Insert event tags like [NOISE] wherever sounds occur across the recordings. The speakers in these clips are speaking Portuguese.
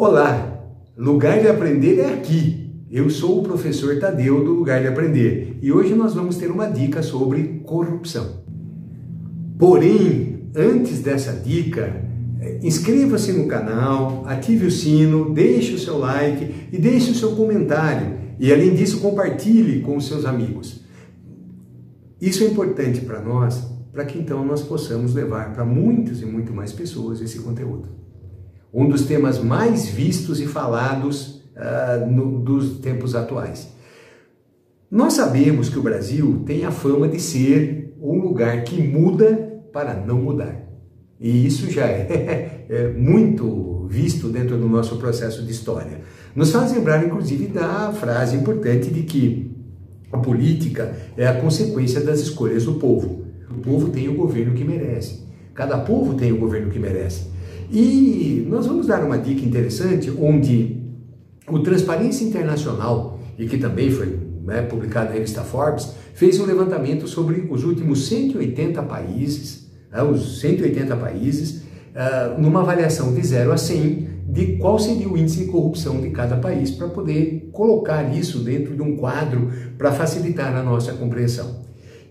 Olá, lugar de aprender é aqui. Eu sou o professor Tadeu do Lugar de Aprender e hoje nós vamos ter uma dica sobre corrupção. Porém, antes dessa dica, eh, inscreva-se no canal, ative o sino, deixe o seu like e deixe o seu comentário. E além disso, compartilhe com os seus amigos. Isso é importante para nós, para que então nós possamos levar para muitas e muito mais pessoas esse conteúdo um dos temas mais vistos e falados uh, no, dos tempos atuais. Nós sabemos que o Brasil tem a fama de ser um lugar que muda para não mudar. E isso já é, [LAUGHS] é muito visto dentro do nosso processo de história. Nos faz lembrar, inclusive, da frase importante de que a política é a consequência das escolhas do povo. O povo tem o governo que merece. Cada povo tem o governo que merece. E nós vamos dar uma dica interessante onde o Transparência Internacional, e que também foi né, publicado na revista Forbes, fez um levantamento sobre os últimos 180 países, né, os 180 países, uh, numa avaliação de 0 a 100 de qual seria o índice de corrupção de cada país para poder colocar isso dentro de um quadro para facilitar a nossa compreensão.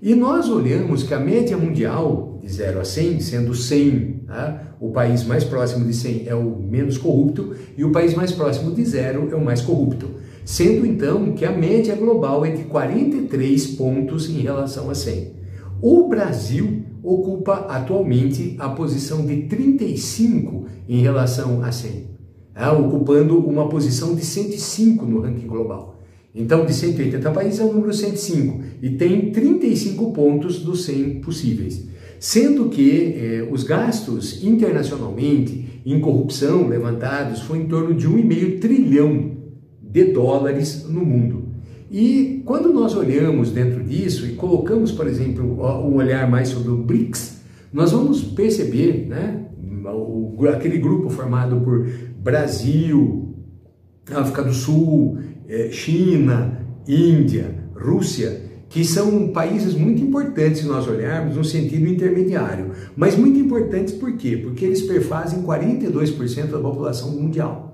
E nós olhamos que a média mundial de 0 a 100, sendo 100 tá? o país mais próximo de 100 é o menos corrupto e o país mais próximo de zero é o mais corrupto. Sendo então que a média global é de 43 pontos em relação a 100. O Brasil ocupa atualmente a posição de 35 em relação a 100, tá? ocupando uma posição de 105 no ranking global. Então, de 180 países é o número 105 e tem 35 pontos dos 100 possíveis. Sendo que eh, os gastos internacionalmente em corrupção levantados foi em torno de 1,5 trilhão de dólares no mundo. E quando nós olhamos dentro disso e colocamos, por exemplo, um olhar mais sobre o BRICS, nós vamos perceber né, aquele grupo formado por Brasil, África do Sul, é, China, Índia, Rússia, que são países muito importantes se nós olharmos no sentido intermediário. Mas muito importantes por quê? Porque eles perfazem 42% da população mundial.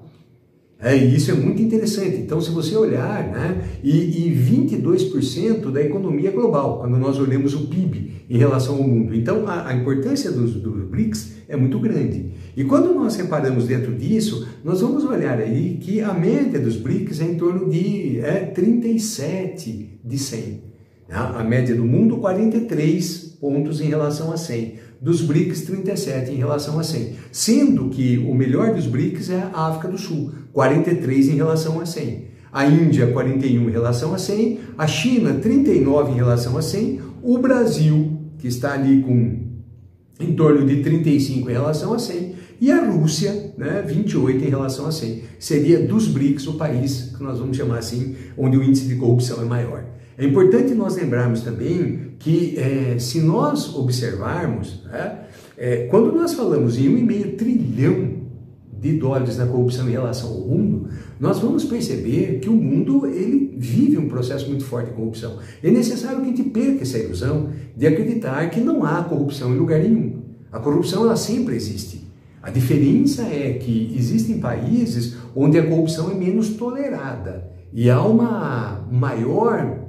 É, e isso é muito interessante. Então, se você olhar, né, e, e 22% da economia global, quando nós olhamos o PIB em relação ao mundo. Então, a, a importância dos, dos BRICS é muito grande. E quando nós reparamos dentro disso, nós vamos olhar aí que a média dos BRICS é em torno de é, 37 de 100. A média do mundo, 43 pontos em relação a 100. Dos BRICS, 37 em relação a 100. Sendo que o melhor dos BRICS é a África do Sul, 43 em relação a 100. A Índia, 41 em relação a 100. A China, 39 em relação a 100. O Brasil, que está ali com em torno de 35 em relação a 100, e a Rússia, né, 28 em relação a 100. Seria dos BRICS o país que nós vamos chamar assim, onde o índice de corrupção é maior. É importante nós lembrarmos também que é, se nós observarmos, né, é, quando nós falamos em 1,5 trilhão de dólares na corrupção em relação ao mundo, nós vamos perceber que o mundo ele vive um processo muito forte de corrupção. É necessário que a gente perca essa ilusão de acreditar que não há corrupção em lugar nenhum. A corrupção ela sempre existe. A diferença é que existem países onde a corrupção é menos tolerada e há uma maior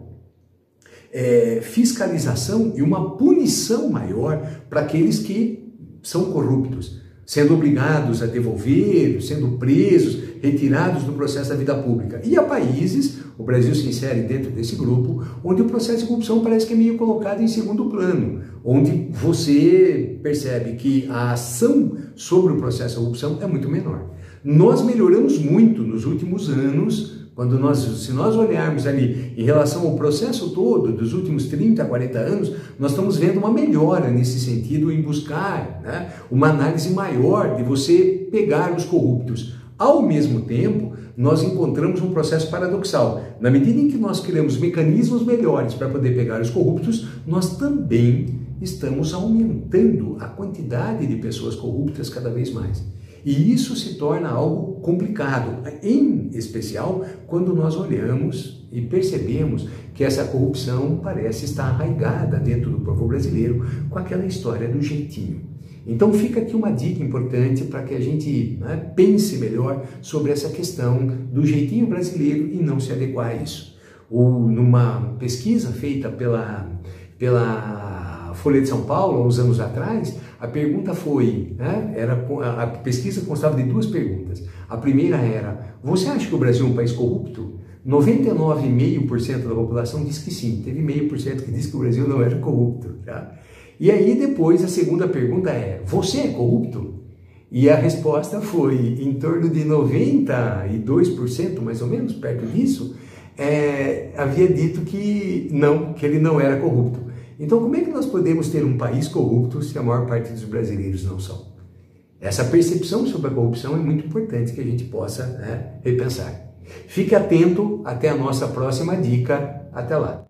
é, fiscalização e uma punição maior para aqueles que são corruptos sendo obrigados a devolver, sendo presos, retirados do processo da vida pública. E há países, o Brasil se insere dentro desse grupo, onde o processo de corrupção parece que é meio colocado em segundo plano, onde você percebe que a ação sobre o processo de corrupção é muito menor. Nós melhoramos muito nos últimos anos quando nós, se nós olharmos ali em relação ao processo todo dos últimos 30, 40 anos, nós estamos vendo uma melhora nesse sentido em buscar né, uma análise maior de você pegar os corruptos. Ao mesmo tempo, nós encontramos um processo paradoxal. Na medida em que nós criamos mecanismos melhores para poder pegar os corruptos, nós também estamos aumentando a quantidade de pessoas corruptas cada vez mais. E isso se torna algo complicado, em especial quando nós olhamos e percebemos que essa corrupção parece estar arraigada dentro do povo brasileiro com aquela história do jeitinho. Então fica aqui uma dica importante para que a gente né, pense melhor sobre essa questão do jeitinho brasileiro e não se adequar a isso. Ou numa pesquisa feita pela, pela Folha de São Paulo, há uns anos atrás, a pergunta foi, né, era, a pesquisa constava de duas perguntas. A primeira era, você acha que o Brasil é um país corrupto? 99,5% da população diz que sim, teve meio por cento que disse que o Brasil não era corrupto. Tá? E aí depois a segunda pergunta é: você é corrupto? E a resposta foi em torno de 92%, mais ou menos, perto disso, é, havia dito que não, que ele não era corrupto. Então, como é que nós podemos ter um país corrupto se a maior parte dos brasileiros não são? Essa percepção sobre a corrupção é muito importante que a gente possa né, repensar. Fique atento até a nossa próxima dica. Até lá!